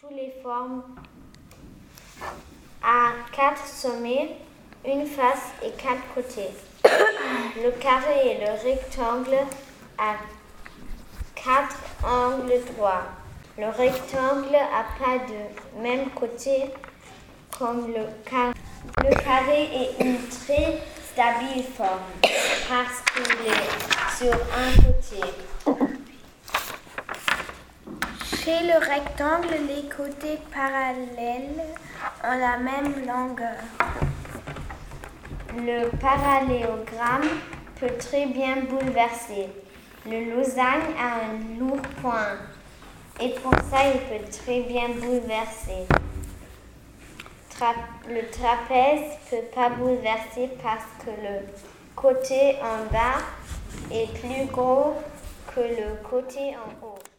Toutes les formes à quatre sommets, une face et quatre côtés. Le carré et le rectangle à quatre angles droits. Le rectangle n'a pas de même côté comme le carré. Le carré est une très stable forme parce qu'il est sur un côté. Chez le rectangle, les côtés parallèles ont la même longueur. Le parallélogramme peut très bien bouleverser. Le Lausanne a un lourd point et pour ça il peut très bien bouleverser. le trapèze peut pas bouleverser parce que le côté en bas est plus gros que le côté en haut.